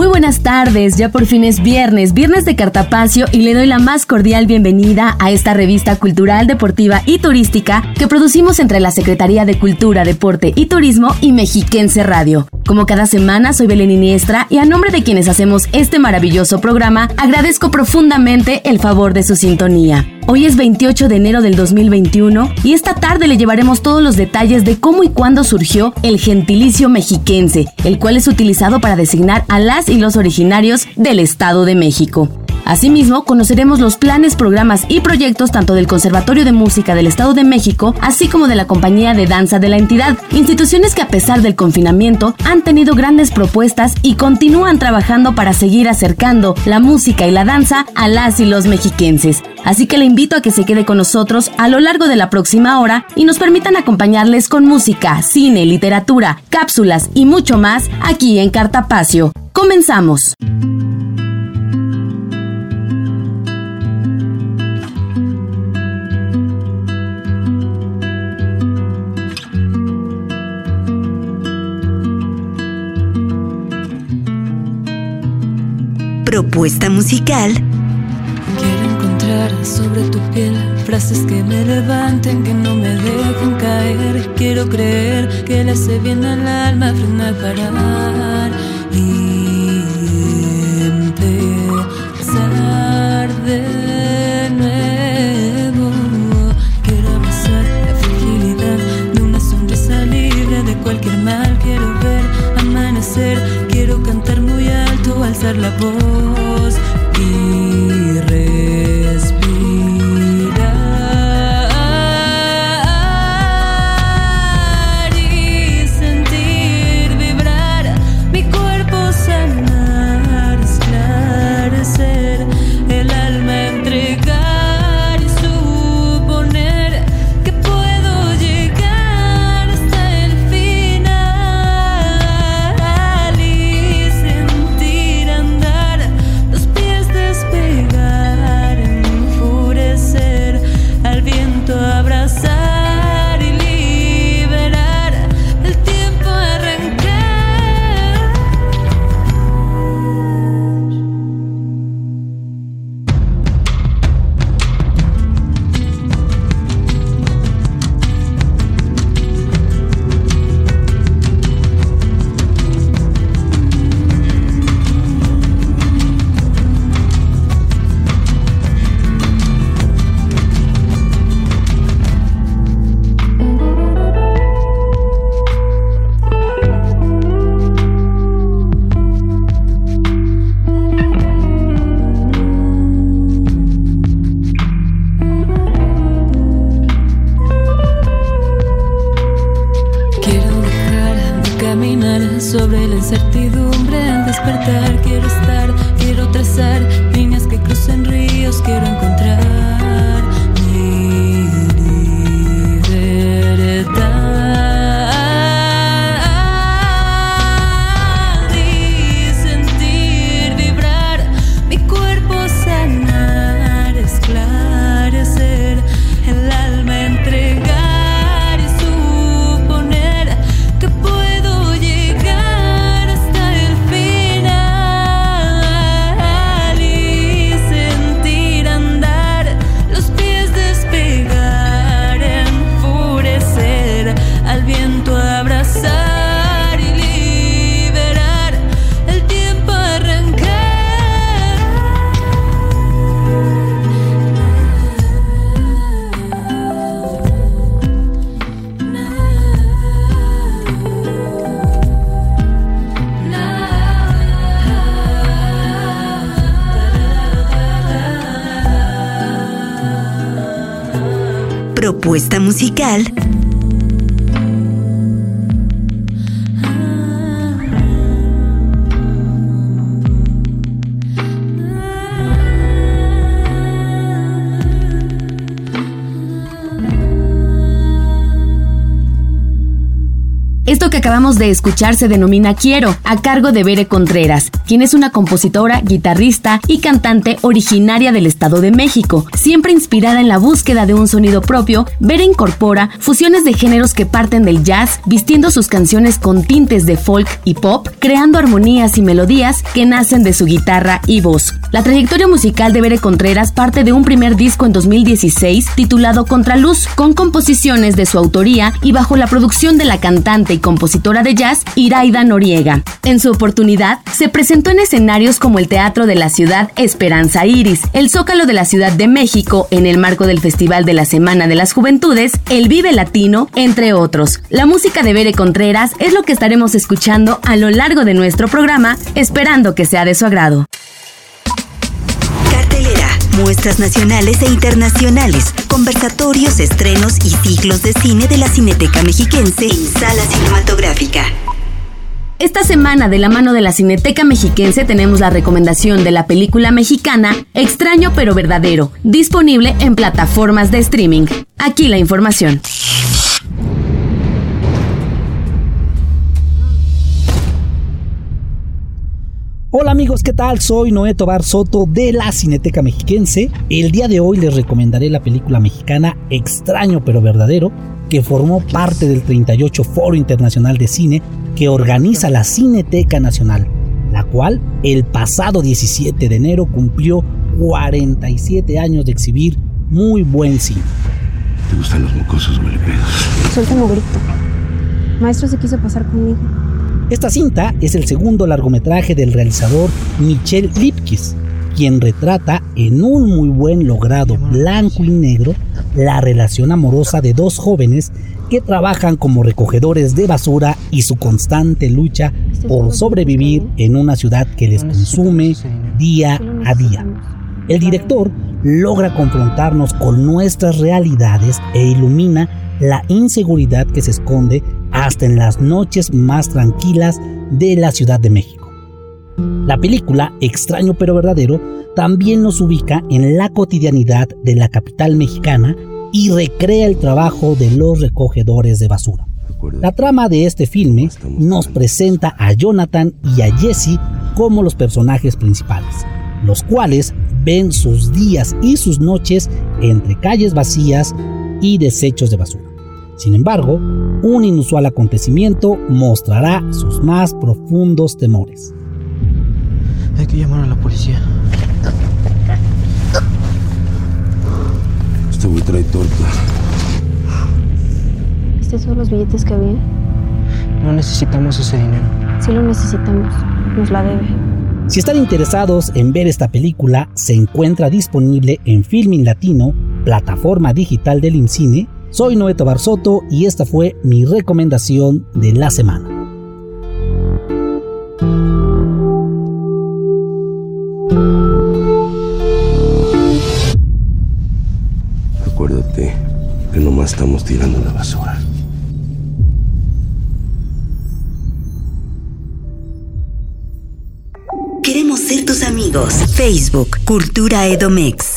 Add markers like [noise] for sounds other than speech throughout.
Muy buenas tardes, ya por fin es viernes, viernes de Cartapacio y le doy la más cordial bienvenida a esta revista cultural, deportiva y turística que producimos entre la Secretaría de Cultura, Deporte y Turismo y Mexiquense Radio. Como cada semana, soy Belén Iniestra y a nombre de quienes hacemos este maravilloso programa, agradezco profundamente el favor de su sintonía. Hoy es 28 de enero del 2021 y esta tarde le llevaremos todos los detalles de cómo y cuándo surgió el gentilicio mexiquense, el cual es utilizado para designar a las y los originarios del Estado de México. Asimismo, conoceremos los planes, programas y proyectos tanto del Conservatorio de Música del Estado de México, así como de la Compañía de Danza de la entidad, instituciones que a pesar del confinamiento han tenido grandes propuestas y continúan trabajando para seguir acercando la música y la danza a las y los mexiquenses. Así que le invito a que se quede con nosotros a lo largo de la próxima hora y nos permitan acompañarles con música, cine, literatura, cápsulas y mucho más aquí en Cartapacio. Comenzamos. Propuesta musical. Quiero encontrar sobre tu piel frases que me levanten, que no me dejen caer. Quiero creer que le hace bien al alma frenar parar y empezar de alzar la voz y musical. Que acabamos de escuchar se denomina Quiero, a cargo de Bere Contreras, quien es una compositora, guitarrista y cantante originaria del Estado de México. Siempre inspirada en la búsqueda de un sonido propio, Bere incorpora fusiones de géneros que parten del jazz, vistiendo sus canciones con tintes de folk y pop, creando armonías y melodías que nacen de su guitarra y voz. La trayectoria musical de Bere Contreras parte de un primer disco en 2016 titulado Contraluz, con composiciones de su autoría y bajo la producción de la cantante y compositora de jazz Iraida Noriega. En su oportunidad, se presentó en escenarios como el Teatro de la Ciudad Esperanza Iris, el Zócalo de la Ciudad de México en el marco del Festival de la Semana de las Juventudes, el Vive Latino, entre otros. La música de Bere Contreras es lo que estaremos escuchando a lo largo de nuestro programa, esperando que sea de su agrado muestras nacionales e internacionales, conversatorios, estrenos y ciclos de cine de la Cineteca Mexiquense en Sala Cinematográfica. Esta semana, de la mano de la Cineteca Mexiquense, tenemos la recomendación de la película mexicana Extraño pero verdadero, disponible en plataformas de streaming. Aquí la información. Hola amigos, ¿qué tal? Soy Noé Tobar Soto de la Cineteca Mexiquense. El día de hoy les recomendaré la película mexicana Extraño pero verdadero, que formó parte del 38 Foro Internacional de Cine que organiza la Cineteca Nacional, la cual el pasado 17 de enero cumplió 47 años de exhibir muy buen cine. ¿Te gustan los mocosos, huele Suéltame grito. Maestro se quiso pasar conmigo. Esta cinta es el segundo largometraje del realizador Michel Lipkis, quien retrata en un muy buen logrado blanco y negro la relación amorosa de dos jóvenes que trabajan como recogedores de basura y su constante lucha por sobrevivir en una ciudad que les consume día a día. El director logra confrontarnos con nuestras realidades e ilumina la inseguridad que se esconde hasta en las noches más tranquilas de la Ciudad de México. La película, extraño pero verdadero, también nos ubica en la cotidianidad de la capital mexicana y recrea el trabajo de los recogedores de basura. La trama de este filme nos presenta a Jonathan y a Jesse como los personajes principales, los cuales ven sus días y sus noches entre calles vacías y desechos de basura. Sin embargo, un inusual acontecimiento mostrará sus más profundos temores. Hay que llamar a la policía. Este güey trae torta. ¿Estos son los billetes que había? No necesitamos ese dinero. Sí lo necesitamos. Nos la debe. Si están interesados en ver esta película, se encuentra disponible en Filming Latino, plataforma digital del IMCINE, soy Noé Barzoto y esta fue mi recomendación de la semana. Acuérdate que nomás estamos tirando la basura. Queremos ser tus amigos. Facebook, Cultura Edomex.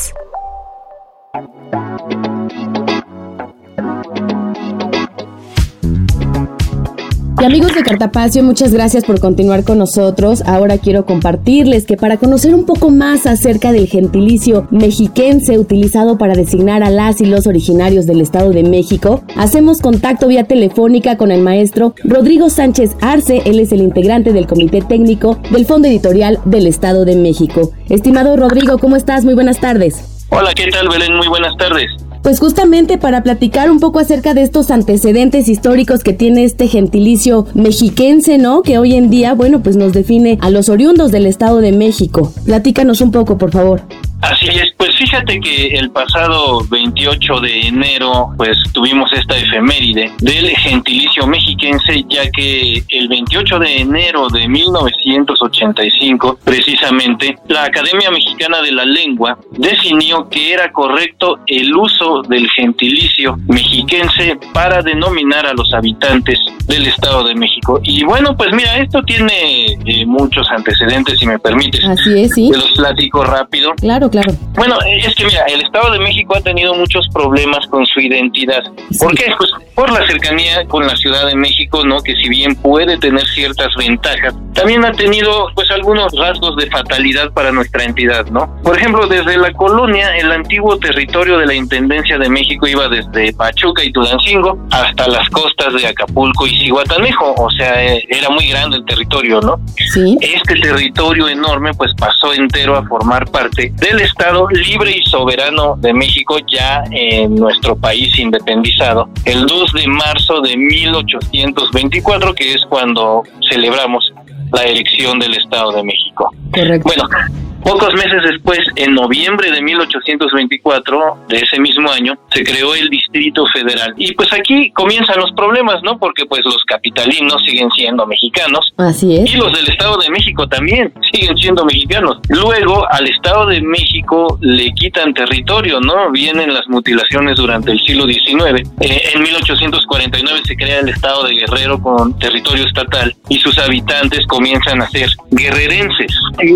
Amigos de Cartapacio, muchas gracias por continuar con nosotros. Ahora quiero compartirles que para conocer un poco más acerca del gentilicio mexiquense utilizado para designar a las y los originarios del Estado de México, hacemos contacto vía telefónica con el maestro Rodrigo Sánchez Arce. Él es el integrante del Comité Técnico del Fondo Editorial del Estado de México. Estimado Rodrigo, ¿cómo estás? Muy buenas tardes. Hola, ¿qué tal Belén? Muy buenas tardes pues justamente para platicar un poco acerca de estos antecedentes históricos que tiene este gentilicio mexiquense, ¿no? Que hoy en día, bueno, pues nos define a los oriundos del Estado de México. Platícanos un poco, por favor. Así es, pues fíjate que el pasado 28 de enero pues tuvimos esta efeméride del gentilicio mexiquense ya que el 28 de enero de 1985 precisamente la Academia Mexicana de la Lengua definió que era correcto el uso del gentilicio mexiquense para denominar a los habitantes del Estado de México. Y bueno, pues mira, esto tiene eh, muchos antecedentes, si me permites. Así es, sí. Te los platico rápido. Claro, claro. Bueno, es que mira, el Estado de México ha tenido muchos problemas con su identidad. ¿Por qué? Pues por la cercanía con la Ciudad de México, ¿no? Que si bien puede tener ciertas ventajas, también ha tenido pues algunos rasgos de fatalidad para nuestra entidad, ¿no? Por ejemplo, desde la colonia, el antiguo territorio de la Intendencia de México iba desde Pachuca y Tulancingo hasta las costas de Acapulco y Cihuatanejo, o sea, eh, era muy grande el territorio, ¿no? Sí. Este territorio enorme pues pasó entero a formar parte del Estado libre y soberano de México ya en nuestro país independizado el 2 de marzo de 1824 que es cuando celebramos la elección del Estado de México. Correcto. Bueno, pocos meses después, en noviembre de 1824, de ese mismo año, se creó el Distrito Federal. Y pues aquí comienzan los problemas, ¿no? Porque pues los capitalinos siguen siendo mexicanos. Así es. Y los del Estado de México también [laughs] siguen siendo mexicanos. Luego al Estado de México le quitan territorio, ¿no? Vienen las mutilaciones durante el siglo XIX. Eh, en 1849 se crea el Estado de Guerrero con territorio estatal y sus habitantes comienzan a ser guerrerenses. En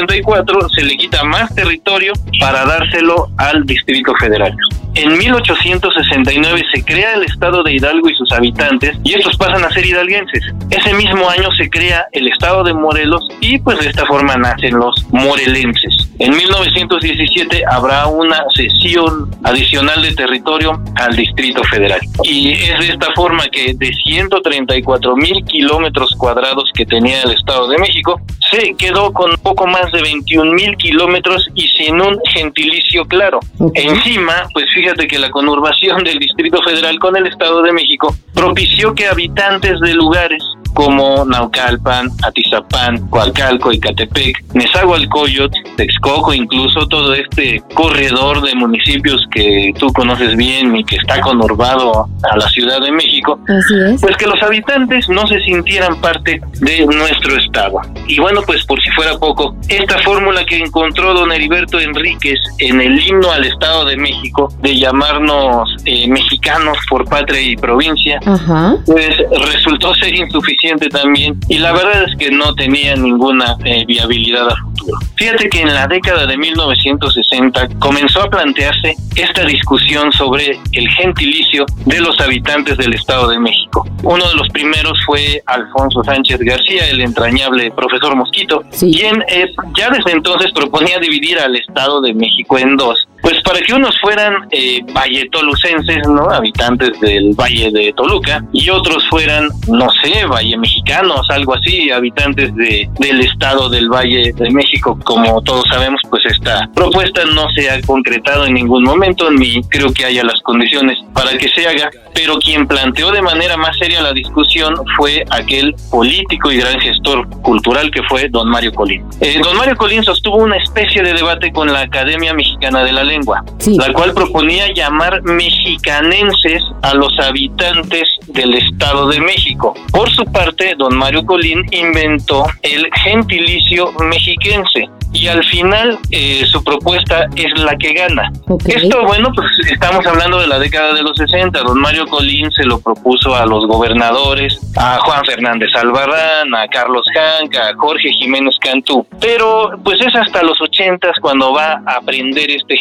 1854 se le quita más territorio para dárselo al Distrito Federal. En 1869 se crea el estado de Hidalgo y sus habitantes y estos pasan a ser hidalguenses. Ese mismo año se crea el estado de Morelos y pues de esta forma nacen los morelenses. En 1917 habrá una cesión adicional de territorio al Distrito Federal. Y es de esta forma que de 134 mil kilómetros cuadrados que tenía el Estado de México, se quedó con poco más de 21 mil kilómetros y sin un gentilicio claro. Encima, pues fíjate que la conurbación del Distrito Federal con el Estado de México propició que habitantes de lugares como Naucalpan, Atizapán, Coacalco, Icatepec, Nezahualcóyotl, Texcoco, incluso todo este corredor de municipios que tú conoces bien y que está conurbado a la Ciudad de México, Así es. pues que los habitantes no se sintieran parte de nuestro estado. Y bueno, pues por si fuera poco, esta fórmula que encontró don Heriberto Enríquez en el himno al Estado de México de llamarnos eh, mexicanos por patria y provincia, pues resultó ser insuficiente también y la verdad es que no tenía ninguna eh, viabilidad a futuro. Fíjate que en la década de 1960 comenzó a plantearse esta discusión sobre el gentilicio de los habitantes del Estado de México. Uno de los primeros fue Alfonso Sánchez García, el entrañable profesor Mosquito, Sí. quien eh, ya desde entonces proponía dividir al Estado de México en dos. Pues para que unos fueran eh, valletolucenses, ¿no? Habitantes del Valle de Toluca, y otros fueran, no sé, valle mexicanos, algo así, habitantes de, del estado del Valle de México. Como todos sabemos, pues esta propuesta no se ha concretado en ningún momento, ni creo que haya las condiciones para que se haga, pero quien planteó de manera más seria la discusión fue aquel político y gran gestor cultural que fue don Mario Colín. Eh, don Mario Colín sostuvo una especie de debate con la Academia Mexicana de la Lengua, Sí. la cual proponía llamar mexicanenses a los habitantes del Estado de México. Por su parte, don Mario Colín inventó el gentilicio mexiquense. Y al final eh, su propuesta es la que gana. Ok. Esto, bueno, pues estamos hablando de la década de los 60. Don Mario Colín se lo propuso a los gobernadores, a Juan Fernández Albarrán, a Carlos Hank, a Jorge Jiménez Cantú. Pero pues es hasta los 80 cuando va a aprender este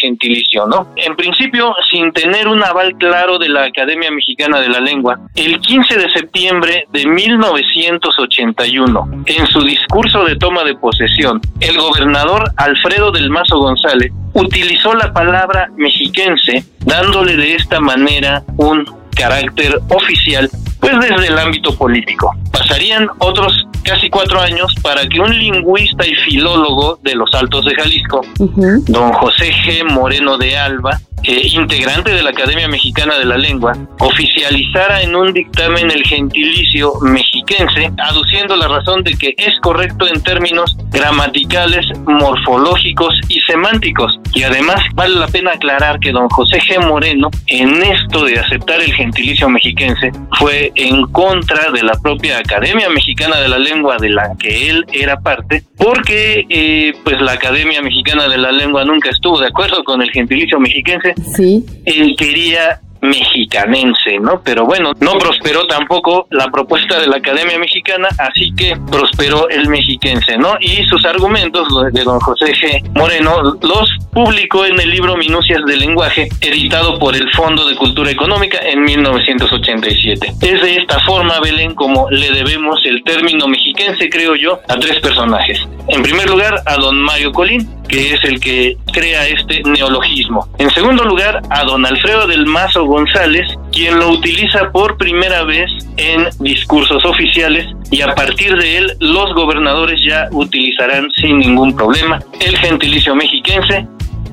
En principio, sin tener un aval claro de la Academia Mexicana de la Lengua, el 15 de septiembre de 1981, en su discurso de toma de posesión, el gobernador Alfredo del Mazo González utilizó la palabra mexiquense, dándole de esta manera un carácter oficial, pues desde el ámbito político. Pasarían otros casi cuatro años para que un lingüista y filólogo de los Altos de Jalisco, don José G. Moreno de Alba, eh, integrante de la Academia Mexicana de la Lengua, oficializara en un dictamen el gentilicio mexiquense, aduciendo la razón de que es correcto en términos gramaticales, morfológicos y semánticos. Y además vale la pena aclarar que don José G. Moreno, en esto de aceptar el gentilicio mexiquense, fue en contra de la propia Academia Mexicana de la Lengua de la que él era parte, porque eh, pues la Academia Mexicana de la Lengua nunca estuvo de acuerdo con el gentilicio mexiquense Sí. él quería mexicanense, ¿no? Pero bueno, no prosperó tampoco la propuesta de la Academia Mexicana, así que prosperó el mexiquense, ¿no? Y sus argumentos de don José G. Moreno los publicó en el libro Minucias del Lenguaje, editado por el Fondo de Cultura Económica en 1987. Es de esta forma, Belén, como le debemos el término mexiquense, creo yo, a tres personajes. En primer lugar, a don Mario Colín, que es el que crea este neologismo. En segundo lugar, a don Alfredo del Mazo González, quien lo utiliza por primera vez en discursos oficiales y a partir de él los gobernadores ya utilizarán sin ningún problema el gentilicio mexiquense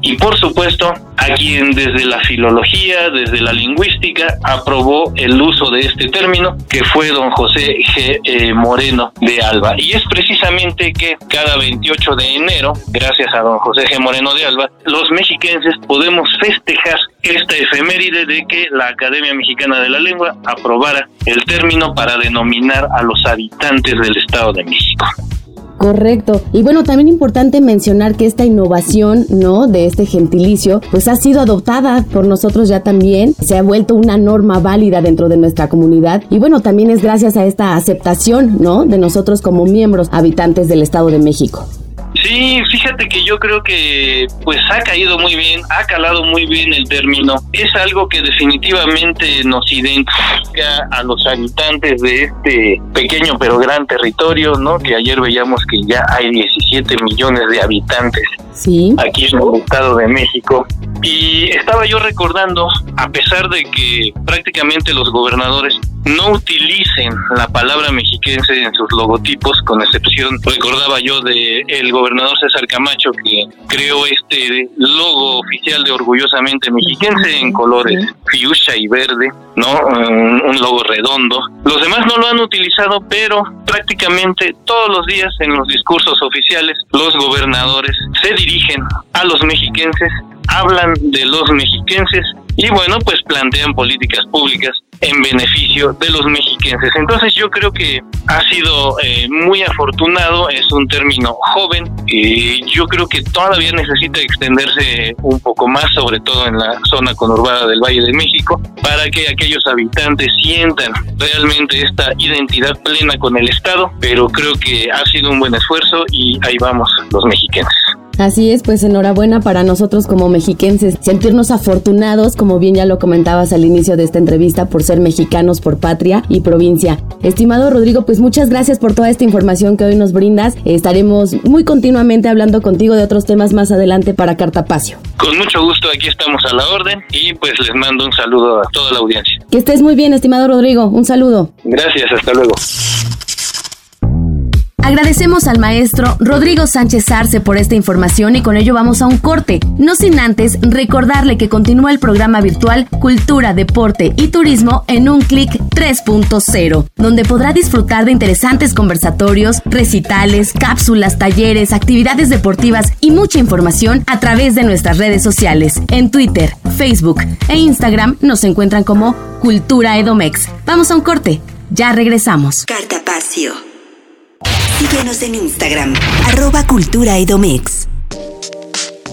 y por supuesto a quien desde la filología, desde la lingüística, aprobó el uso de este término, que fue don José G. Eh, Moreno de Alba. Y es precisamente que cada 28 de enero, gracias a don José G. Moreno de Alba, los mexiquenses podemos festejar esta efeméride de que la Academia Mexicana de la Lengua aprobara el término para denominar a los habitantes del Estado de México. Correcto. Y bueno, también importante mencionar que esta innovación, ¿no? De este gentilicio, pues ha sido adoptada por nosotros ya también. Se ha vuelto una norma válida dentro de nuestra comunidad. Y bueno, también es gracias a esta aceptación, ¿no? De nosotros como miembros habitantes del Estado de México. Sí, fíjate que yo creo que pues ha caído muy bien, ha calado muy bien el término. Es algo que definitivamente nos identifica a los habitantes de este pequeño pero gran territorio, ¿no? Que ayer veíamos que ya hay 17 millones de habitantes Sí. aquí en el Estado de México. Y estaba yo recordando, a pesar de que prácticamente los gobernadores no utilicen la palabra mexiquense en sus logotipos, con excepción, recordaba yo de el gobernador César Camacho que creó este logo oficial de orgullosamente mexiquense en colores fiucha y verde, ¿no? Un, un logo redondo. Los demás no lo han utilizado, pero prácticamente todos los días en los discursos oficiales los gobernadores se dirigen a los mexiquenses, hablan de los mexiquenses y bueno, pues plantean políticas públicas en beneficio de los mexiquenses. Entonces yo creo que ha sido eh, muy afortunado, es un término joven, y yo creo que todavía necesita extenderse un poco más, sobre todo en la zona conurbada del Valle de México, para que aquellos habitantes sientan realmente esta identidad plena con el Estado, pero creo que ha sido un buen esfuerzo y ahí vamos los mexiquenses. Así es, pues enhorabuena para nosotros como mexiquenses, sentirnos afortunados, como bien ya lo comentabas al inicio de esta entrevista, por ser mexicanos por patria y provincia. Estimado Rodrigo, pues muchas gracias por toda esta información que hoy nos brindas. Estaremos muy continuamente hablando contigo de otros temas más adelante para Cartapacio. Con mucho gusto aquí estamos a la orden y pues les mando un saludo a toda la audiencia. Que estés muy bien, estimado Rodrigo. Un saludo. Gracias, hasta luego. Agradecemos al maestro Rodrigo Sánchez Arce por esta información y con ello vamos a un corte. No sin antes recordarle que continúa el programa virtual Cultura, Deporte y Turismo en un clic 3.0, donde podrá disfrutar de interesantes conversatorios, recitales, cápsulas, talleres, actividades deportivas y mucha información a través de nuestras redes sociales. En Twitter, Facebook e Instagram nos encuentran como Cultura Edomex. Vamos a un corte. Ya regresamos. Cartapacio. Síguenos en Instagram, arroba Cultura Edomex.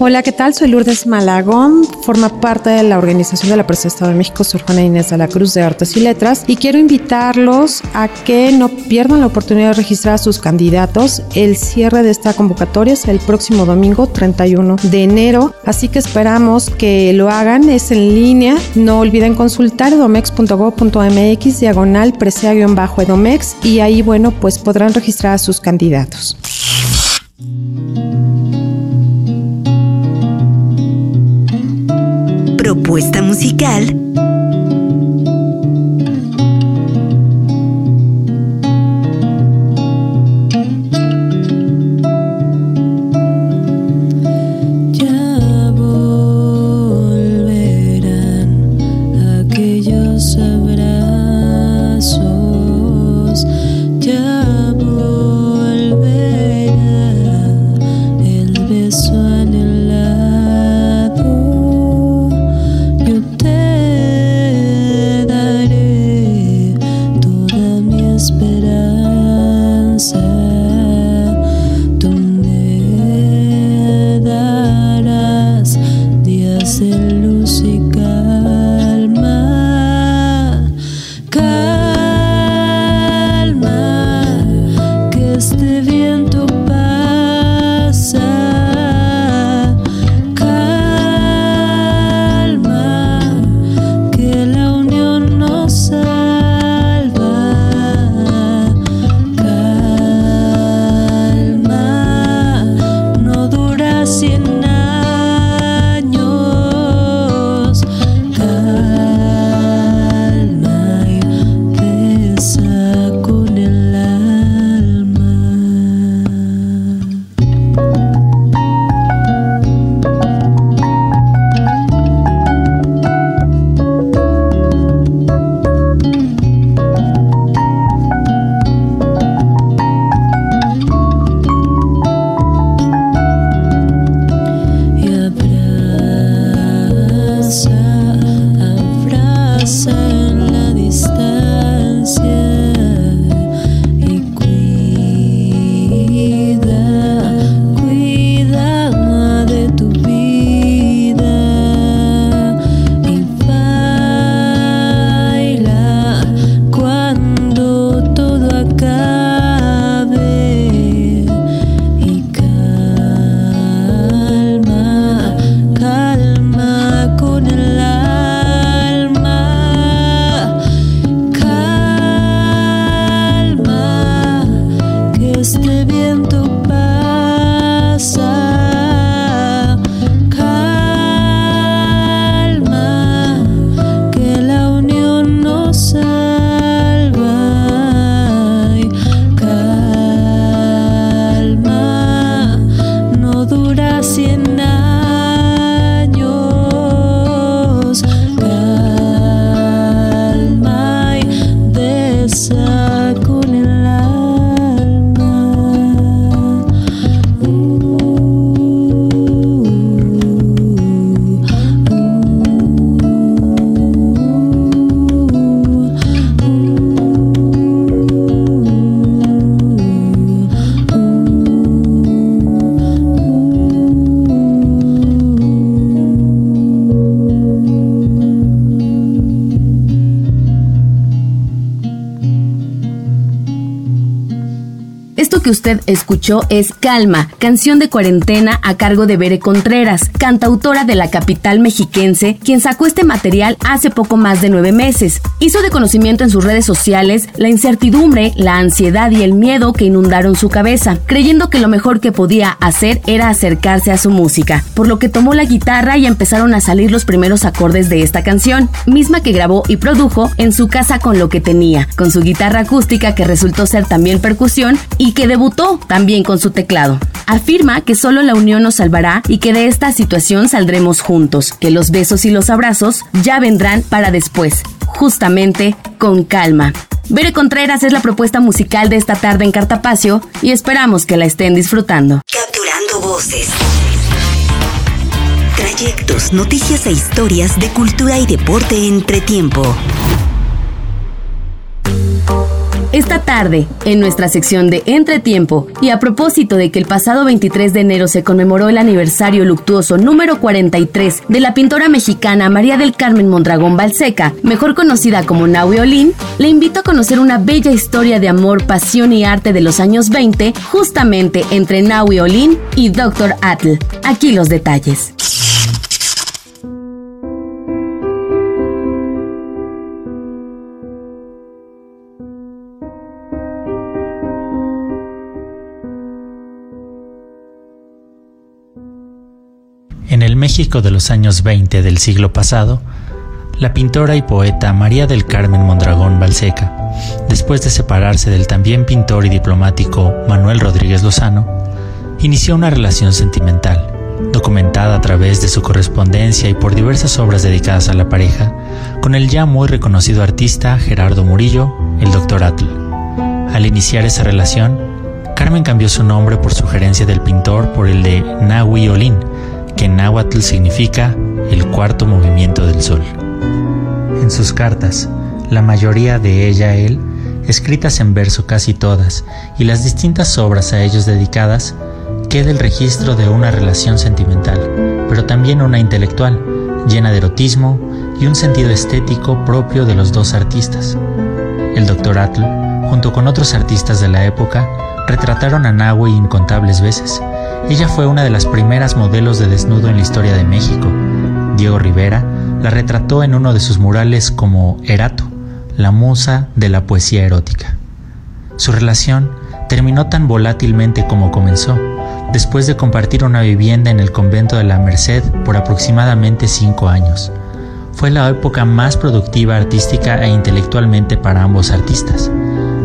Hola, ¿qué tal? Soy Lourdes Malagón, forma parte de la organización de la Presa Estado de México, Sor Juana Inés de la Cruz de Artes y Letras, y quiero invitarlos a que no pierdan la oportunidad de registrar a sus candidatos. El cierre de esta convocatoria es el próximo domingo 31 de enero, así que esperamos que lo hagan, es en línea. No olviden consultar edomex.gov.mx diagonal presea-edomex y ahí, bueno, pues podrán registrar a sus candidatos. Propuesta musical que usted escuchó es Calma, canción de cuarentena a cargo de Bere Contreras, cantautora de la capital mexiquense, quien sacó este material hace poco más de nueve meses. Hizo de conocimiento en sus redes sociales la incertidumbre, la ansiedad y el miedo que inundaron su cabeza, creyendo que lo mejor que podía hacer era acercarse a su música, por lo que tomó la guitarra y empezaron a salir los primeros acordes de esta canción, misma que grabó y produjo en su casa con lo que tenía, con su guitarra acústica que resultó ser también percusión y que debutó también con su teclado. Afirma que solo la unión nos salvará y que de esta situación saldremos juntos, que los besos y los abrazos ya vendrán para después, justamente con calma. Bere Contreras es la propuesta musical de esta tarde en Cartapacio y esperamos que la estén disfrutando. Capturando voces. Trayectos, noticias e historias de cultura y deporte entre tiempo. Esta tarde, en nuestra sección de Entretiempo, y a propósito de que el pasado 23 de enero se conmemoró el aniversario luctuoso número 43 de la pintora mexicana María del Carmen Mondragón Balseca, mejor conocida como Nahui Olin, le invito a conocer una bella historia de amor, pasión y arte de los años 20, justamente entre Nahui Olin y Dr. Atl. Aquí los detalles. México de los años 20 del siglo pasado, la pintora y poeta María del Carmen Mondragón Balseca, después de separarse del también pintor y diplomático Manuel Rodríguez Lozano, inició una relación sentimental, documentada a través de su correspondencia y por diversas obras dedicadas a la pareja, con el ya muy reconocido artista Gerardo Murillo, el Dr. Atl. Al iniciar esa relación, Carmen cambió su nombre por sugerencia del pintor por el de Nahui Olin, que en náhuatl significa el cuarto movimiento del sol. En sus cartas, la mayoría de ella él, escritas en verso casi todas, y las distintas obras a ellos dedicadas, queda el registro de una relación sentimental, pero también una intelectual, llena de erotismo y un sentido estético propio de los dos artistas. El Dr. Atl, junto con otros artistas de la época, retrataron a Nahue incontables veces. Ella fue una de las primeras modelos de desnudo en la historia de México. Diego Rivera la retrató en uno de sus murales como Erato, la musa de la poesía erótica. Su relación terminó tan volátilmente como comenzó, después de compartir una vivienda en el convento de la Merced por aproximadamente cinco años. Fue la época más productiva artística e intelectualmente para ambos artistas.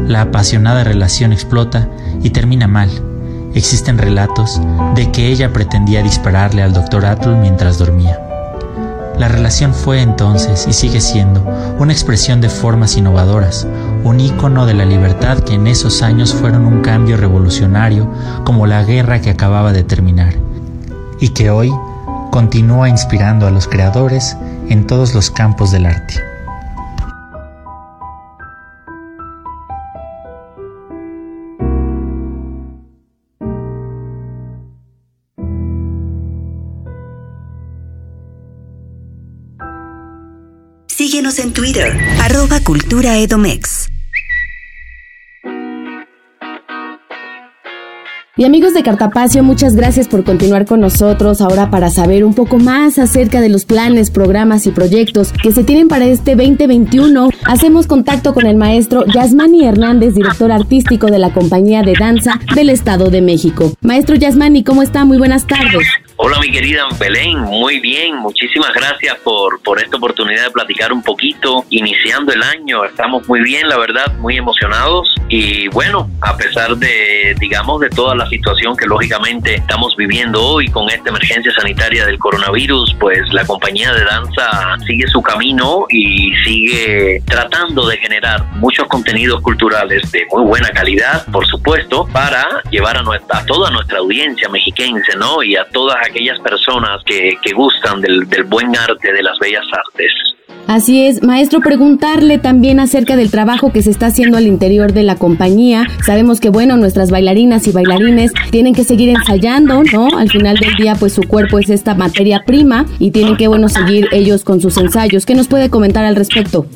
La apasionada relación explota y termina mal. Existen relatos de que ella pretendía dispararle al doctor Atul mientras dormía. La relación fue entonces y sigue siendo una expresión de formas innovadoras, un ícono de la libertad que en esos años fueron un cambio revolucionario como la guerra que acababa de terminar, y que hoy continúa inspirando a los creadores en todos los campos del arte. Twitter, arroba. Y amigos de Cartapacio, muchas gracias por continuar con nosotros ahora para saber un poco más acerca de los planes, programas y proyectos que se tienen para este 2021. Hacemos contacto con el maestro Yasmani Hernández, director artístico de la compañía de danza del Estado de México. Maestro Yasmani, ¿cómo está? Muy buenas tardes. Hola mi querida Belén, muy bien, muchísimas gracias por, por esta oportunidad de platicar un poquito, iniciando el año, estamos muy bien, la verdad, muy emocionados y bueno, a pesar de, digamos, de toda la situación que lógicamente estamos viviendo hoy con esta emergencia sanitaria del coronavirus, pues la compañía de danza sigue su camino y sigue tratando de generar muchos contenidos culturales de muy buena calidad, por supuesto, para llevar a, nuestra, a toda nuestra audiencia mexiquense, ¿no? Y a todas aquellas personas que, que gustan del, del buen arte, de las bellas artes. Así es, maestro, preguntarle también acerca del trabajo que se está haciendo al interior de la compañía. Sabemos que, bueno, nuestras bailarinas y bailarines tienen que seguir ensayando, ¿no? Al final del día, pues su cuerpo es esta materia prima y tienen que, bueno, seguir ellos con sus ensayos. ¿Qué nos puede comentar al respecto?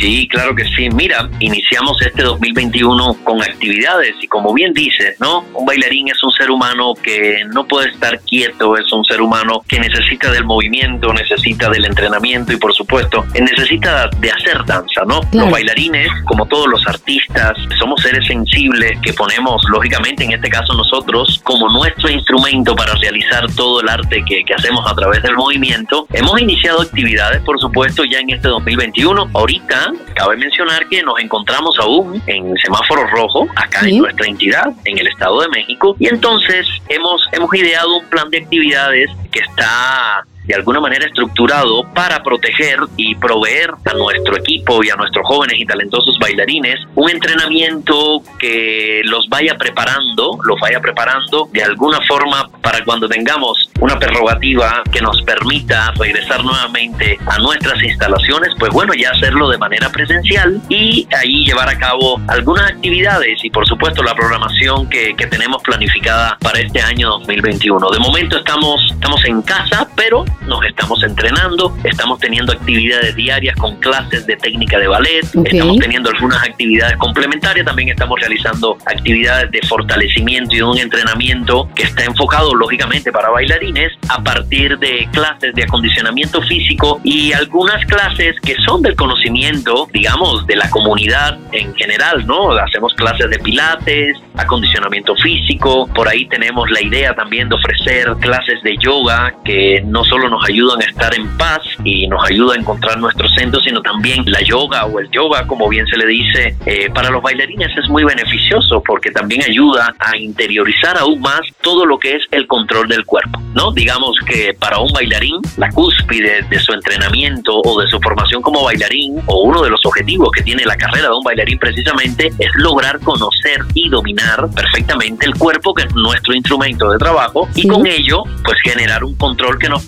Sí, claro que sí. Mira, iniciamos este 2021 con actividades y como bien dices, ¿no? Un bailarín es un ser humano que no puede estar quieto, es un ser humano que necesita del movimiento, necesita del entrenamiento y por supuesto necesita de hacer danza, ¿no? Los bailarines, como todos los artistas, somos seres sensibles que ponemos, lógicamente en este caso nosotros, como nuestro instrumento para realizar todo el arte que, que hacemos a través del movimiento. Hemos iniciado actividades, por supuesto, ya en este 2021. Ahorita cabe mencionar que nos encontramos aún en semáforo rojo, acá en nuestra entidad, en el Estado de México, y entonces hemos, hemos ideado un plan de actividades que está de alguna manera estructurado para proteger y proveer a nuestro equipo y a nuestros jóvenes y talentosos bailarines un entrenamiento que los vaya preparando, los vaya preparando de alguna forma para cuando tengamos una prerrogativa que nos permita regresar nuevamente a nuestras instalaciones, pues bueno, ya hacerlo de manera presencial y ahí llevar a cabo algunas actividades y por supuesto la programación que, que tenemos planificada para este año 2021. De momento estamos, estamos en casa, pero nos estamos entrenando, estamos teniendo actividades diarias con clases de técnica de ballet, estamos teniendo algunas actividades complementarias, también estamos realizando actividades de fortalecimiento y un entrenamiento que está enfocado lógicamente para bailarines a partir de clases de acondicionamiento físico y algunas clases que son del conocimiento, digamos, de la comunidad en general, ¿no? Hacemos clases de pilates, acondicionamiento físico, por ahí tenemos la idea también de ofrecer clases de yoga que no solo nos ayudan a estar en paz y nos ayuda a encontrar nuestro centro, sino también la yoga o el yoga, como bien se le dice, eh, para los bailarines es muy beneficioso porque también ayuda a interiorizar aún más todo lo que es el control del cuerpo, ¿no? Digamos que para un bailarín, la cúspide de su entrenamiento o de su formación como bailarín, o uno de los objetivos que tiene la carrera de un bailarín precisamente, es lograr conocer y dominar perfectamente el cuerpo, que es nuestro instrumento de trabajo, y con ello, pues generar un control que nos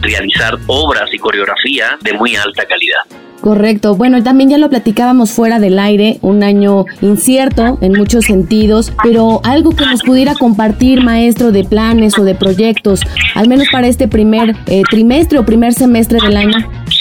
realizar obras y coreografía de muy alta calidad. Correcto. Bueno, también ya lo platicábamos fuera del aire, un año incierto en muchos sentidos, pero algo que nos pudiera compartir, maestro, de planes o de proyectos, al menos para este primer eh, trimestre o primer semestre del año.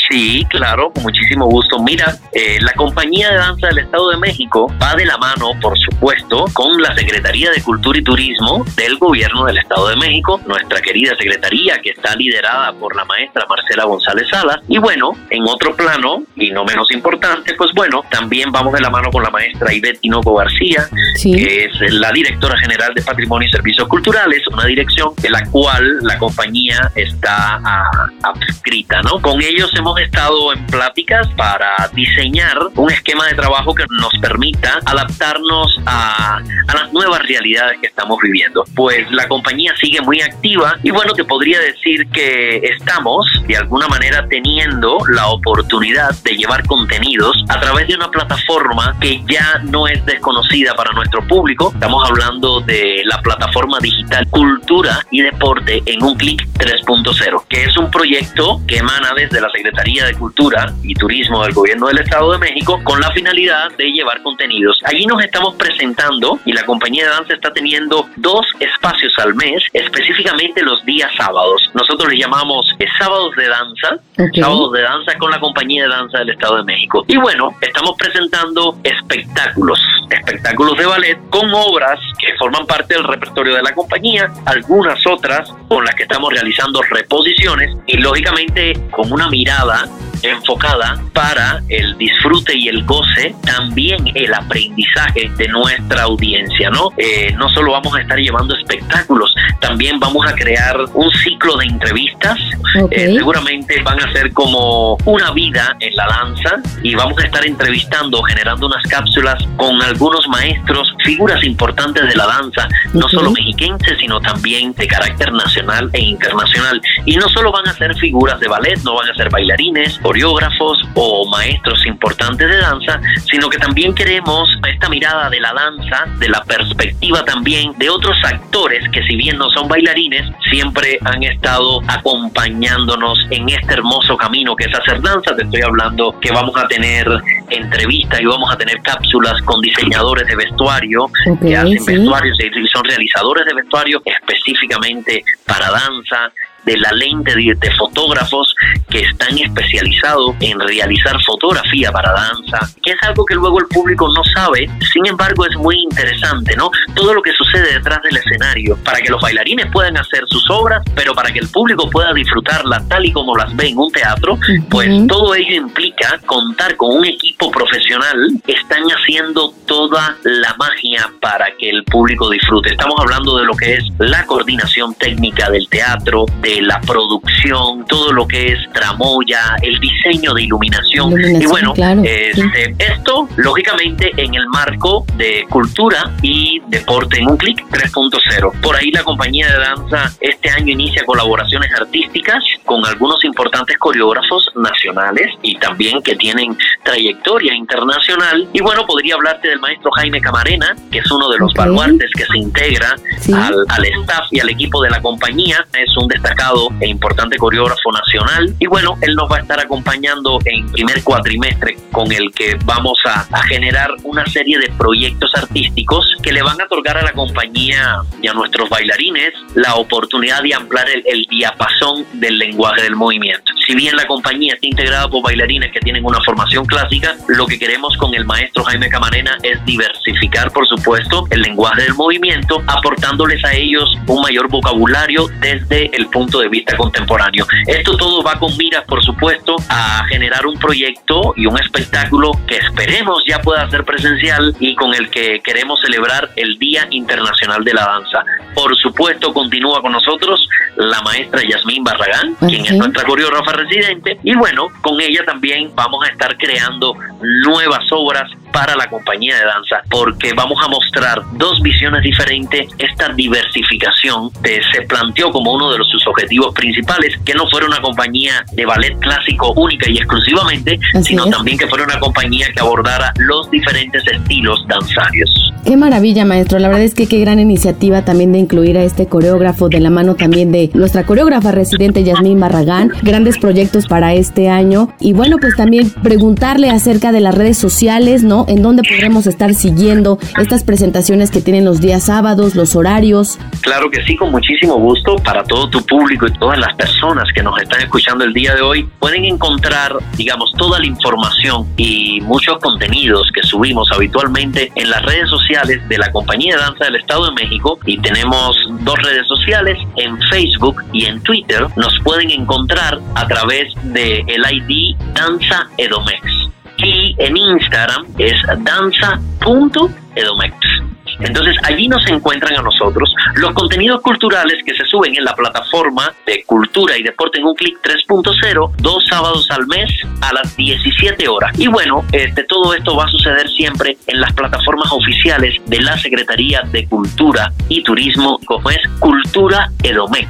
Sí, claro, con muchísimo gusto. Mira, eh, la Compañía de Danza del Estado de México va de la mano, por supuesto, con la Secretaría de Cultura y Turismo del Gobierno del Estado de México, nuestra querida Secretaría que está liderada por la maestra Marcela González Salas. Y bueno, en otro plano, y no menos importante, pues bueno, también vamos de la mano con la maestra Ivette Tinoco García, que es la directora general de Patrimonio y Servicios Culturales, una dirección de la cual la compañía está ah, adscrita, ¿no? Con ellos hemos estado en pláticas para diseñar un esquema de trabajo que nos permita adaptarnos a, a, las nuevas realidades que estamos viviendo. Pues la compañía sigue muy activa y bueno, te podría decir que estamos de alguna manera teniendo la oportunidad de llevar contenidos a través de una plataforma que ya no es desconocida para nuestro público. Estamos hablando de la plataforma digital Cultura y Deporte en un clic 3.0, que es un proyecto que emana desde la Secretaría de Cultura y Turismo del Gobierno del Estado de México con la finalidad de llevar contenidos. Allí nos estamos presentando y la compañía de danza está teniendo dos espacios al mes, específicamente los días sábados. Nosotros le llamamos eh, sábados de danza, sábados de danza con la compañía de danza del Estado de México. Y bueno, estamos presentando espectáculos, espectáculos de ballet con obras que forman parte del repertorio de la compañía, algunas otras con las que estamos realizando reposiciones y lógicamente con una mirada え? Enfocada para el disfrute y el goce, también el aprendizaje de nuestra audiencia, ¿no? Eh, no solo vamos a estar llevando espectáculos, también vamos a crear un ciclo de entrevistas, eh, seguramente van a ser como una vida en la danza y vamos a estar entrevistando, generando unas cápsulas con algunos maestros, figuras importantes de la danza, no solo mexiquenses, sino también de carácter nacional e internacional. Y no solo van a ser figuras de ballet, no van a ser bailarines, coreógrafos o maestros importantes de danza, sino que también queremos esta mirada de la danza, de la perspectiva también de otros actores que si bien no son bailarines, siempre han estado acompañándonos en este hermoso camino que es hacer danza. Te estoy hablando que vamos a tener entrevistas y vamos a tener cápsulas con diseñadores de vestuario que hacen vestuarios y son realizadores de vestuario específicamente para danza de la lente de, de fotógrafos que están especializados en realizar fotografía para danza, que es algo que luego el público no sabe, sin embargo es muy interesante, ¿no? Todo lo que sucede detrás del escenario, para que los bailarines puedan hacer sus obras, pero para que el público pueda disfrutarlas tal y como las ve en un teatro, pues todo ello implica contar con un equipo profesional, están haciendo toda la magia para que el público disfrute. Estamos hablando de lo que es la coordinación técnica del teatro, de la producción, todo lo que es tramoya, el diseño de iluminación. y bueno, este, esto lógicamente en el marco de cultura y deporte en un clic 3.0. Por ahí la compañía de danza este año inicia colaboraciones artísticas con algunos importantes coreógrafos nacionales y también que tienen trayectoria internacional. Y bueno, podría hablarte del maestro Jaime Camarena, que es uno de los baluartes que se integra al, al staff y al equipo de la compañía. Es un destacado e importante coreógrafo nacional. Y bueno, él nos va a estar acompañando en primer cuatrimestre con el que vamos a, a generar una serie de proyectos artísticos que le van a otorgar a la compañía y a nuestros bailarines la oportunidad de ampliar el, el diapasón del lenguaje del movimiento. Si bien la compañía está integrada por bailarines que tienen una formación clásica, lo que queremos con el maestro Jaime Camarena es diversificar, por supuesto, el lenguaje del movimiento, aportándoles a ellos un mayor vocabulario desde el punto de vista contemporáneo. Esto todo va con miras, por supuesto, a generar un proyecto y un espectáculo que esperemos ya pueda ser presencial y con el que queremos celebrar el Día Internacional de la Danza. Por supuesto, continúa con nosotros la maestra Yasmín Barragán, quien es nuestra coreógrafa residente, y bueno, con ella también vamos a estar creando nuevas obras para la compañía de danza, porque vamos a mostrar dos visiones diferentes. Esta diversificación eh, se planteó como uno de los, sus objetivos principales, que no fuera una compañía de ballet clásico única y exclusivamente, sino también que fuera una compañía que abordara los diferentes estilos danzarios. Qué maravilla, maestro. La verdad es que qué gran iniciativa también de incluir a este coreógrafo de la mano también de nuestra coreógrafa residente Yasmín Barragán. Grandes proyectos para este año. Y bueno, pues también preguntarle acerca de las redes sociales, ¿no? En dónde podremos estar siguiendo estas presentaciones que tienen los días sábados, los horarios. Claro que sí, con muchísimo gusto para todo tu público y todas las personas que nos están escuchando el día de hoy. Pueden encontrar, digamos, toda la información y muchos contenidos que subimos habitualmente en las redes sociales de la Compañía de Danza del Estado de México y tenemos dos redes sociales en Facebook y en Twitter. Nos pueden encontrar a través de el ID Danza Edomex y en Instagram es danza.edomex. Entonces allí nos encuentran a nosotros los contenidos culturales que se suben en la plataforma de Cultura y Deporte en un clic 3.0 dos sábados al mes a las 17 horas. Y bueno, este, todo esto va a suceder siempre en las plataformas oficiales de la Secretaría de Cultura y Turismo, como es Cultura Edomex.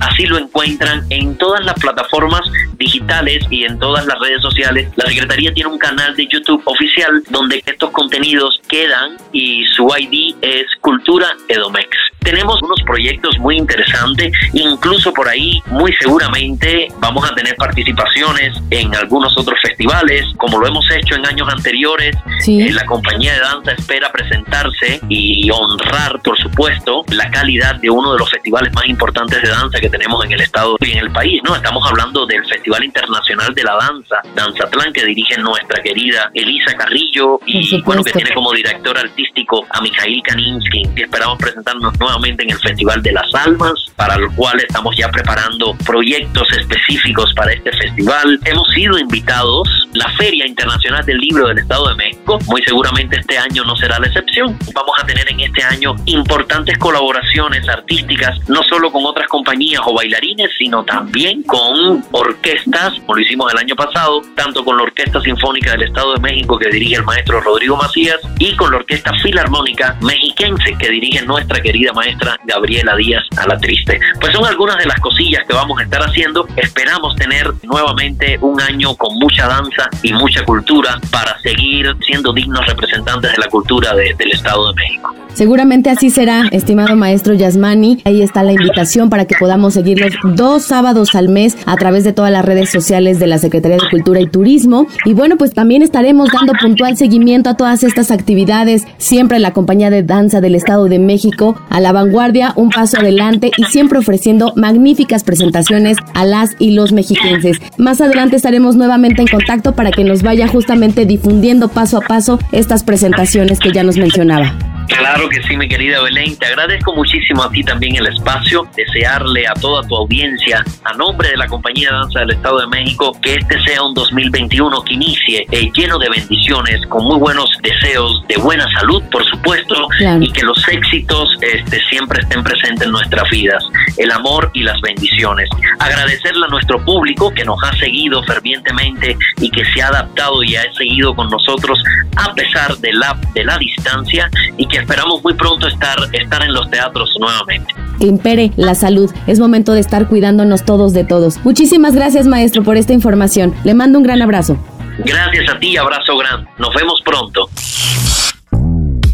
Así lo encuentran en todas las plataformas digitales y en todas las redes sociales. La Secretaría tiene un canal de YouTube oficial donde estos contenidos quedan y su ID es Cultura Edomex. Tenemos unos proyectos muy interesantes, incluso por ahí muy seguramente vamos a tener participaciones en algunos otros festivales, como lo hemos hecho en años anteriores. Eh, la compañía de danza espera presentarse y honrar, por supuesto, la calidad de uno de los festivales más importantes de danza que tenemos en el estado y en el país, ¿no? Estamos hablando del Festival Internacional de la Danza, Danzatlán, que dirige nuestra querida Elisa Carrillo y bueno, que tiene como director artístico a Mikhail Kaninsky y esperamos presentarnos nuevamente en el Festival de las Almas, para el cual estamos ya preparando proyectos específicos para este festival. Hemos sido invitados la Feria Internacional del Libro del Estado de México, muy seguramente este año no será la excepción. Vamos a tener en este año importantes colaboraciones artísticas, no solo con otras compañías o bailarines, sino también con orquestas, como lo hicimos el año pasado, tanto con la Orquesta Sinfónica del Estado de México que dirige el maestro Rodrigo Macías y con la Orquesta Filarmónica Mexiquense que dirige nuestra querida maestra Gabriela Díaz a la Triste. Pues son algunas de las cosillas que vamos a estar haciendo. Esperamos tener nuevamente un año con mucha danza y mucha cultura para seguir siendo dignos representantes de la cultura de- del Estado de México. Seguramente así será, estimado maestro Yasmani. Ahí está la invitación para que podamos seguirlos dos sábados al mes a través de todas las redes sociales de la Secretaría de Cultura y Turismo. Y bueno, pues también estaremos dando puntual seguimiento a todas estas actividades, siempre en la compañía de danza del Estado de México, a la vanguardia, un paso adelante y siempre ofreciendo magníficas presentaciones a las y los mexiquenses. Más adelante estaremos nuevamente en contacto para que nos vaya justamente difundiendo paso a paso estas presentaciones que ya nos mencionaba. Claro que sí, mi querida Belén. Te agradezco muchísimo a ti también el espacio. Desearle a toda tu audiencia, a nombre de la Compañía de Danza del Estado de México, que este sea un 2021 que inicie eh, lleno de bendiciones, con muy buenos deseos, de buena salud, por supuesto, y que los éxitos este, siempre estén presentes en nuestras vidas. El amor y las bendiciones. Agradecerle a nuestro público que nos ha seguido fervientemente y que se ha adaptado y ha seguido con nosotros a pesar de la, de la distancia y que esperamos muy pronto estar, estar en los teatros nuevamente. Que impere la salud. Es momento de estar cuidándonos todos de todos. Muchísimas gracias, maestro, por esta información. Le mando un gran abrazo. Gracias a ti, abrazo grande. Nos vemos pronto.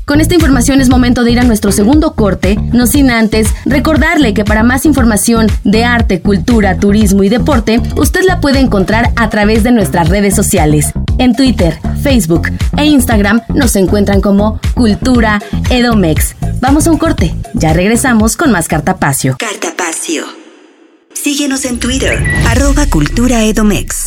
Con esta información es momento de ir a nuestro segundo corte, no sin antes recordarle que para más información de arte, cultura, turismo y deporte, usted la puede encontrar a través de nuestras redes sociales. En Twitter, Facebook e Instagram nos encuentran como Cultura Edomex. Vamos a un corte, ya regresamos con más Cartapacio. Cartapacio. Síguenos en Twitter, arroba Cultura Edomex.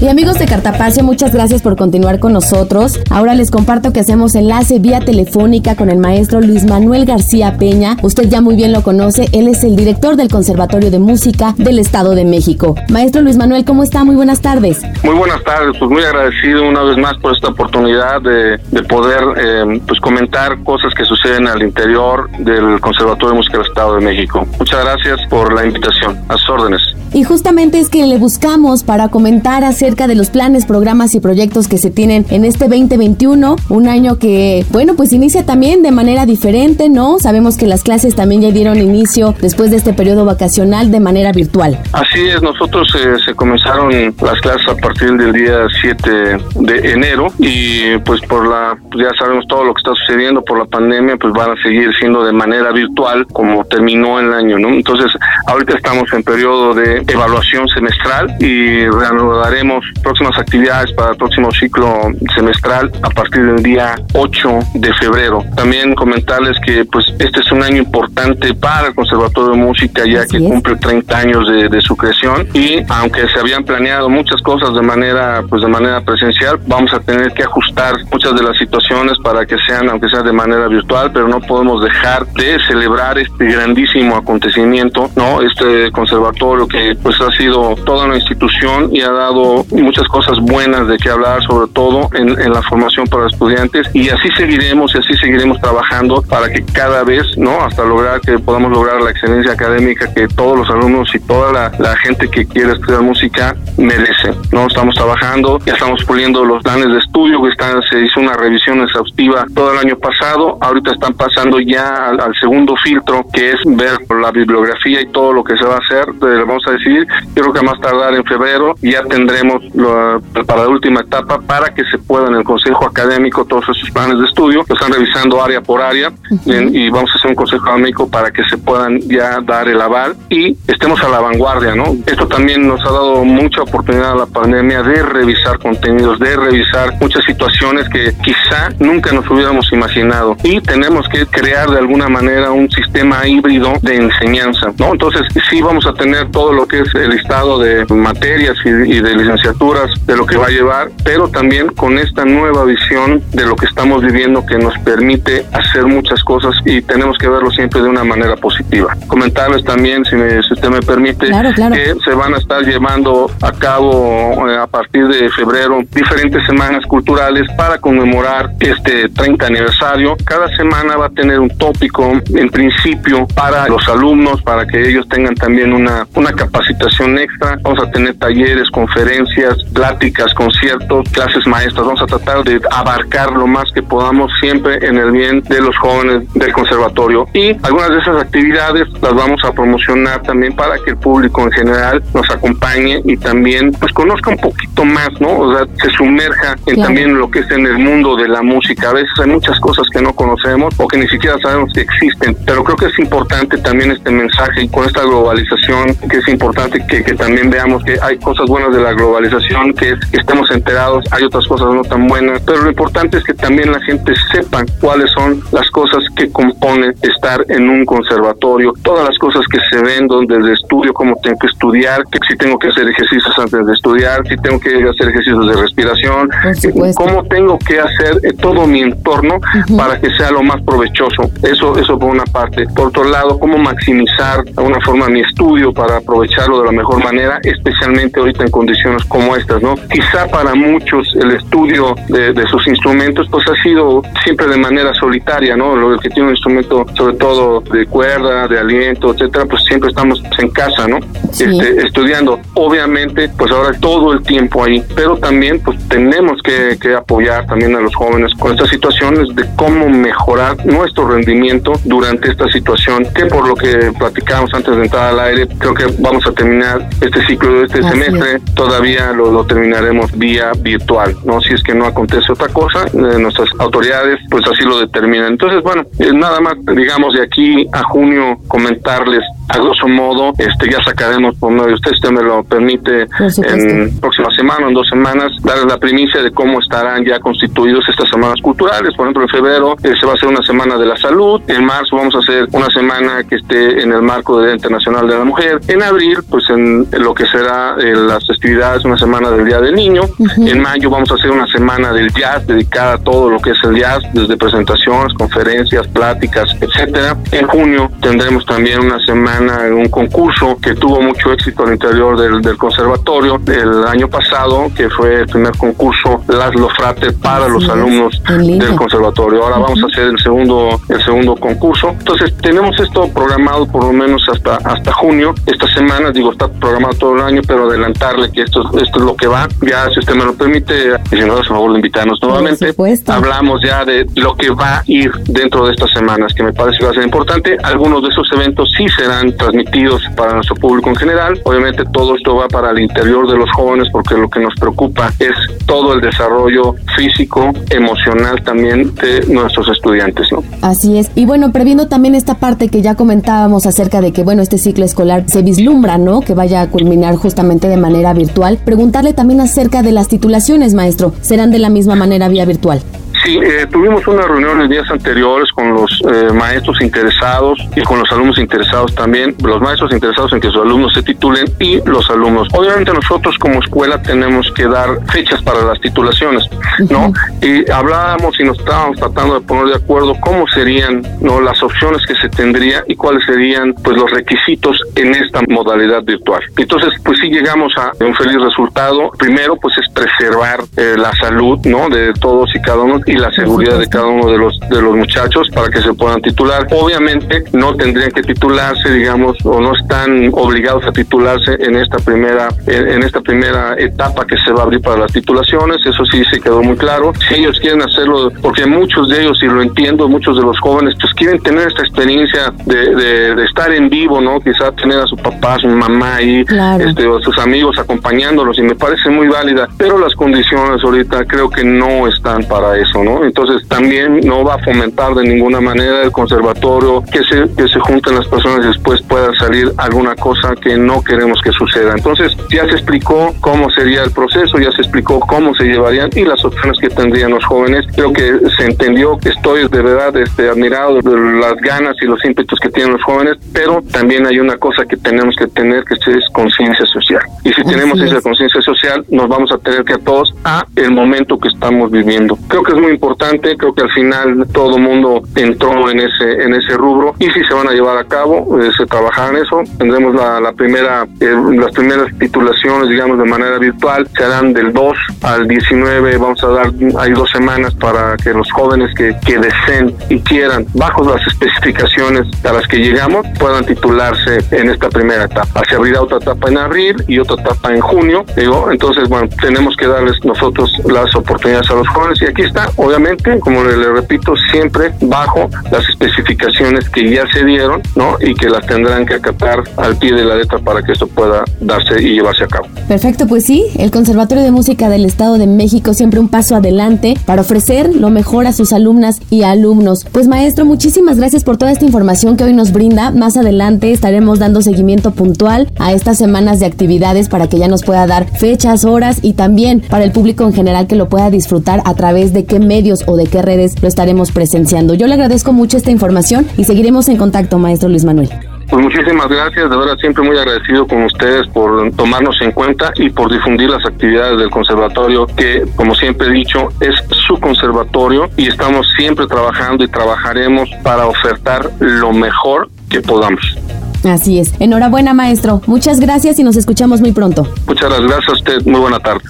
Y amigos de Cartapacio, muchas gracias por continuar con nosotros. Ahora les comparto que hacemos enlace vía telefónica con el maestro Luis Manuel García Peña. Usted ya muy bien lo conoce, él es el director del Conservatorio de Música del Estado de México. Maestro Luis Manuel, ¿cómo está? Muy buenas tardes. Muy buenas tardes, pues muy agradecido una vez más por esta oportunidad de, de poder eh, pues comentar cosas que suceden al interior del Conservatorio de Música del Estado de México. Muchas gracias por la invitación. A sus órdenes. Y justamente es que le buscamos para comentar acerca de los planes, programas y proyectos que se tienen en este 2021, un año que, bueno, pues inicia también de manera diferente, ¿no? Sabemos que las clases también ya dieron inicio después de este periodo vacacional de manera virtual. Así es, nosotros eh, se comenzaron las clases a partir del día 7 de enero y pues por la, pues ya sabemos todo lo que está sucediendo por la pandemia, pues van a seguir siendo de manera virtual como terminó el año, ¿no? Entonces, ahorita estamos en periodo de evaluación semestral y reanudaremos próximas actividades para el próximo ciclo semestral a partir del día 8 de febrero. También comentarles que pues este es un año importante para el Conservatorio de Música ya que cumple 30 años de, de, su creación y aunque se habían planeado muchas cosas de manera pues de manera presencial, vamos a tener que ajustar muchas de las situaciones para que sean aunque sea de manera virtual, pero no podemos dejar de celebrar este grandísimo acontecimiento, ¿no? Este conservatorio que pues ha sido toda una institución y ha dado muchas cosas buenas de qué hablar, sobre todo en, la formación para estudiantes y así seguiremos y así seguiremos trabajando para que cada vez, ¿no? Hasta lograr que podamos lograr la excelencia académica que todos los alumnos y toda la, gente que quiere estudiar música merece, ¿no? Estamos trabajando, ya estamos puliendo los planes de estudio, que están, se hizo una revisión exhaustiva todo el año pasado, ahorita están pasando ya al, segundo filtro, que es ver la bibliografía y todo lo que se va a hacer, vamos a decir yo creo que más tardar en febrero ya tendremos lo, para la última etapa para que se pueda en el Consejo Académico todos esos planes de estudio, lo están revisando área por área uh -huh. y vamos a hacer un Consejo Académico para que se puedan ya dar el aval y estemos a la vanguardia, ¿no? Esto también nos ha dado mucha oportunidad a la pandemia de revisar contenidos, de revisar muchas situaciones que quizá nunca nos hubiéramos imaginado y tenemos que crear de alguna manera un sistema híbrido de enseñanza, ¿no? Entonces sí vamos a tener todo lo que es el listado de materias y, y, de licenciaturas de lo que va a llevar, pero también con esta nueva visión de lo que estamos viviendo que nos permite hacer muchas cosas y tenemos que verlo siempre de una manera positiva. Comentarles también, si, me, si usted me permite, claro, claro. que se van a estar llevando a cabo eh, a partir de febrero diferentes semanas culturales para conmemorar este 30 aniversario. Cada semana va a tener un tópico en principio para los alumnos, para que ellos tengan también una, una capacitación extra. Vamos a tener talleres, conferencias conferencias, pláticas, conciertos, clases maestras. Vamos a tratar de abarcar lo más que podamos siempre en el bien de los jóvenes del conservatorio. Y algunas de esas actividades las vamos a promocionar también para que el público en general nos acompañe y también pues conozca un poquito más, ¿no? O sea, se sumerja en Claro. también lo que es en el mundo de la música. A veces hay muchas cosas que no conocemos o que ni siquiera sabemos que existen, pero creo que es importante también este mensaje y con esta globalización que es importante que, que también veamos que hay cosas buenas de la globalización, que es que estemos enterados, hay otras cosas no tan buenas, pero lo importante es que también la gente sepa cuáles son las cosas que componen estar en un conservatorio, todas las cosas que se ven donde el estudio, cómo tengo que estudiar, que si tengo que hacer ejercicios antes de estudiar, si tengo que hacer ejercicios de respiración, eh, cómo tengo que hacer eh, todo mi entorno para que sea lo más provechoso. Eso, eso por una parte. Por otro lado, cómo maximizar de alguna forma mi estudio para aprovecharlo de la mejor manera, especialmente ahorita en condiciones como estas, ¿no? Quizá para muchos el estudio de, de sus instrumentos pues ha sido siempre de manera solitaria, ¿no? Lo que tiene un instrumento sobre todo de cuerda, de aliento, etcétera, pues siempre estamos en casa, ¿no? Este, estudiando. Obviamente, pues ahora todo el tiempo ahí, pero también pues tenemos que, que apoyar también a los jóvenes con estas situaciones de cómo mejorar nuestro rendimiento durante esta situación, que por lo que platicamos antes de entrar al aire, creo que vamos a terminar este ciclo de este Así semestre, todavía lo, terminaremos vía virtual, ¿no? Si es que no acontece otra cosa, eh, nuestras autoridades pues así lo determinan. Entonces, bueno, nada más, digamos, de aquí a junio comentarles a grosso modo, este ya sacaremos por medio de usted, si usted me lo permite, en próxima semana en dos semanas, darles la primicia de cómo estarán ya constituidos estas semanas culturales. Por ejemplo, en febrero eh, se va a hacer una semana de la salud, en marzo vamos a hacer una semana que esté en el marco del Día Internacional de la Mujer, en abril, pues en, en lo que será eh, las festividades, una semana del Día del Niño, en mayo vamos a hacer una semana del jazz dedicada a todo lo que es el jazz, desde presentaciones, conferencias, pláticas, etcétera. En junio tendremos también una semana, un concurso que tuvo mucho éxito al interior del, del conservatorio el año pasado, que fue el primer concurso Laszlo Frate para los alumnos del conservatorio. Ahora vamos a hacer el segundo, el segundo concurso. Entonces tenemos esto programado por lo menos hasta hasta junio. Esta semana, digo, está programado todo el año, pero adelantarle que esto, esto es lo que va. Ya, si usted me lo permite, no, por favor, invitarnos nuevamente. Hablamos ya de lo que va a ir dentro de estas semanas, que me parece que va a ser importante. Algunos de esos eventos sí serán transmitidos para nuestro público en general. Obviamente todo esto va para el interior de los jóvenes porque lo que nos preocupa es todo el desarrollo físico, emocional también de nuestros estudiantes, ¿no? Así es. Y bueno, previendo también esta parte que ya comentábamos acerca de que, bueno, este ciclo escolar se vislumbra, ¿no? Que vaya a culminar justamente de manera virtual. Preguntarle también acerca de las titulaciones, maestro. ¿Serán de la misma manera vía virtual? Sí, eh, tuvimos una reunión en días anteriores con los eh, maestros interesados y con los alumnos interesados también, los maestros interesados en que sus alumnos se titulen y los alumnos. Obviamente nosotros como escuela tenemos que dar fechas para las titulaciones, ¿no? Y hablábamos y nos estábamos tratando de poner de acuerdo cómo serían no las opciones que se tendría y cuáles serían pues los requisitos en esta modalidad virtual. Entonces, pues sí llegamos a un feliz resultado. Primero, pues es preservar eh, la salud, ¿no? De todos y cada uno y la seguridad de cada uno de los de los muchachos para que se puedan titular. Obviamente no tendrían que titularse, digamos, o no están obligados a titularse en esta primera en, en esta primera etapa que se va a abrir para las titulaciones. Eso sí se quedó muy claro. Si ellos quieren hacerlo, porque muchos de ellos, y lo entiendo, muchos de los jóvenes, pues quieren tener esta experiencia de, de, de estar en vivo, ¿no? Quizá tener a su papá, a su mamá ahí, este, o a sus amigos acompañándolos, y me parece muy válida. Pero las condiciones ahorita creo que no están para eso, ¿no? Entonces también no va a fomentar de ninguna manera el conservatorio que se, que se junten las personas y después pueda salir alguna cosa que no queremos que suceda. Entonces ya se explicó cómo sería el proceso, ya se explicó cómo se llevarían y las opciones que tendrían los jóvenes. Creo que se entendió estoy de verdad este, admirado de las ganas y los ímpetus que tienen los jóvenes, pero también hay una cosa que tenemos que tener que es conciencia social. Y si tenemos esa conciencia social, nos vamos a tener que a todos a el momento que estamos viviendo. Creo que es muy muy importante, creo que al final todo mundo entró en ese en ese rubro y si se van a llevar a cabo, eh, se trabajará en eso. Tendremos la, la primera, eh, las primeras titulaciones, digamos, de manera virtual, se harán del 2 al 19, vamos a dar, hay dos semanas para que los jóvenes que, que deseen y quieran, bajo las especificaciones a las que llegamos, puedan titularse en esta primera etapa. Se abrirá otra etapa en abril y otra etapa en junio, digo, entonces, bueno, tenemos que darles nosotros las oportunidades a los jóvenes y aquí está, obviamente, como le, repito, siempre bajo las especificaciones que ya se dieron, ¿no? Y que las tendrán que acatar al pie de la letra para que esto pueda darse y llevarse a cabo. Perfecto, pues sí, el Conservatorio de Música del Estado de México siempre un paso adelante para ofrecer lo mejor a sus alumnas y alumnos. Pues maestro, muchísimas gracias por toda esta información que hoy nos brinda. Más adelante estaremos dando seguimiento puntual a estas semanas de actividades para que ya nos pueda dar fechas, horas y también para el público en general que lo pueda disfrutar a través de qué medios o de qué redes lo estaremos presenciando. Yo le agradezco mucho esta información y seguiremos en contacto, maestro Luis Manuel. Pues muchísimas gracias, de verdad siempre muy agradecido con ustedes por tomarnos en cuenta y por difundir las actividades del conservatorio que, como siempre he dicho, es su conservatorio y estamos siempre trabajando y trabajaremos para ofertar lo mejor que podamos. Así es. Enhorabuena, maestro. Muchas gracias y nos escuchamos muy pronto. Muchas gracias a usted, muy buena tarde.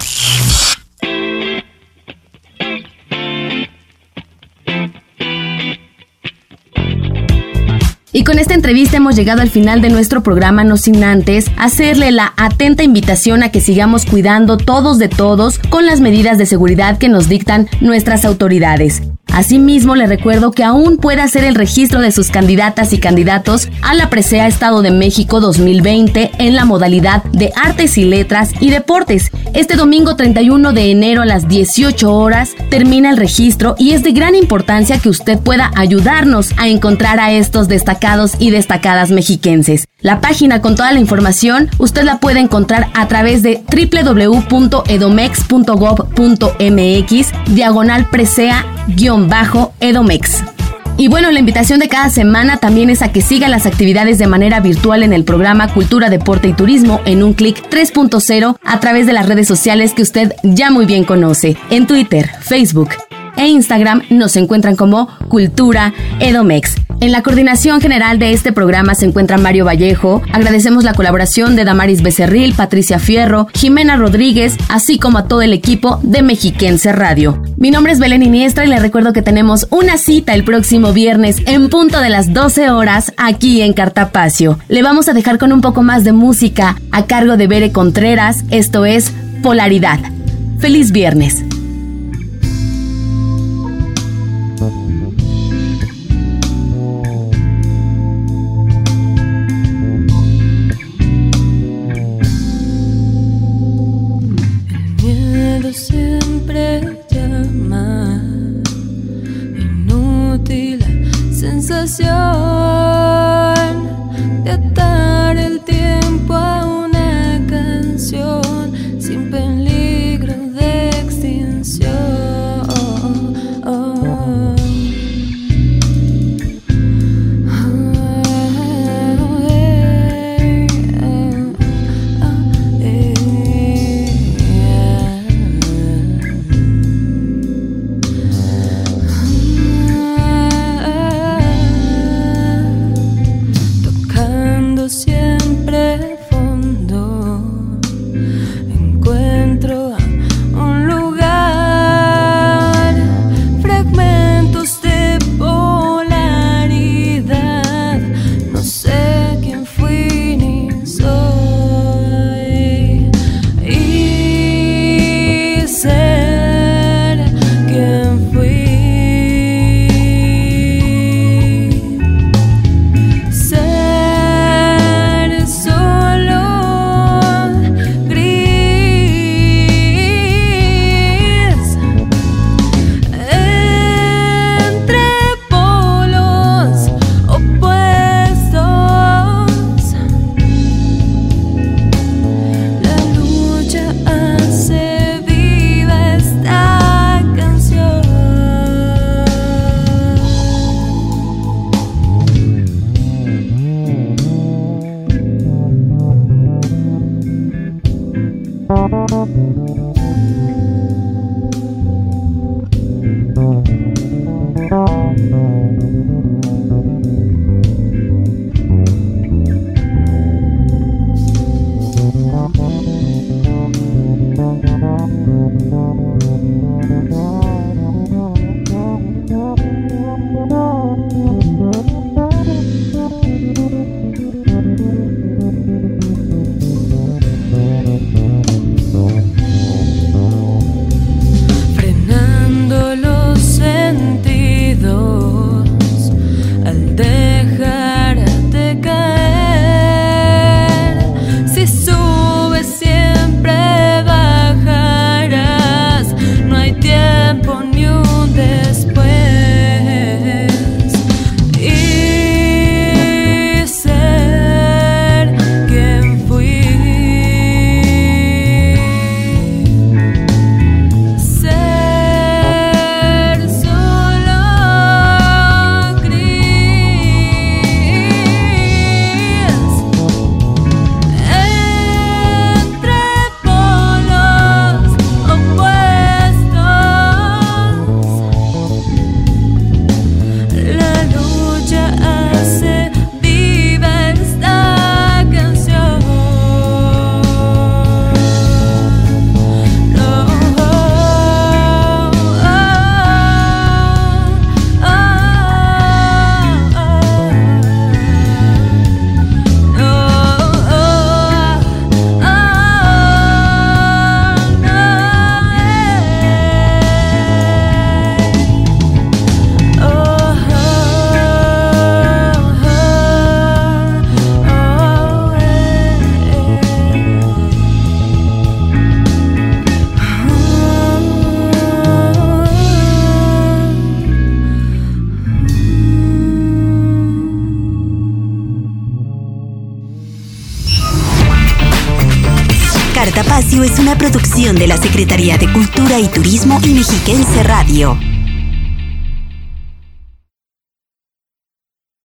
Y con esta entrevista hemos llegado al final de nuestro programa, no sin antes hacerle la atenta invitación a que sigamos cuidando todos de todos con las medidas de seguridad que nos dictan nuestras autoridades. Asimismo, le recuerdo que aún puede hacer el registro de sus candidatas y candidatos a la Presea Estado de México 2020 en la modalidad de Artes y Letras y Deportes. Este domingo 31 de enero a las 18 horas termina el registro y es de gran importancia que usted pueda ayudarnos a encontrar a estos destacados y destacadas mexiquenses. La página con toda la información usted la puede encontrar a través de www.edomex.gov.mx diagonal presea-edomex. Y bueno, la invitación de cada semana también es a que siga las actividades de manera virtual en el programa Cultura, Deporte y Turismo en un clic 3.0 a través de las redes sociales que usted ya muy bien conoce, en Twitter, Facebook, e Instagram nos encuentran como Cultura Edomex. En la coordinación general de este programa se encuentra Mario Vallejo. Agradecemos la colaboración de Damaris Becerril, Patricia Fierro, Jimena Rodríguez, así como a todo el equipo de Mexiquense Radio. Mi nombre es Belén Iniestra y le recuerdo que tenemos una cita el próximo viernes en punto de las 12 horas aquí en Cartapacio. Le vamos a dejar con un poco más de música a cargo de Bere Contreras. Esto es Polaridad. Feliz viernes. Radio.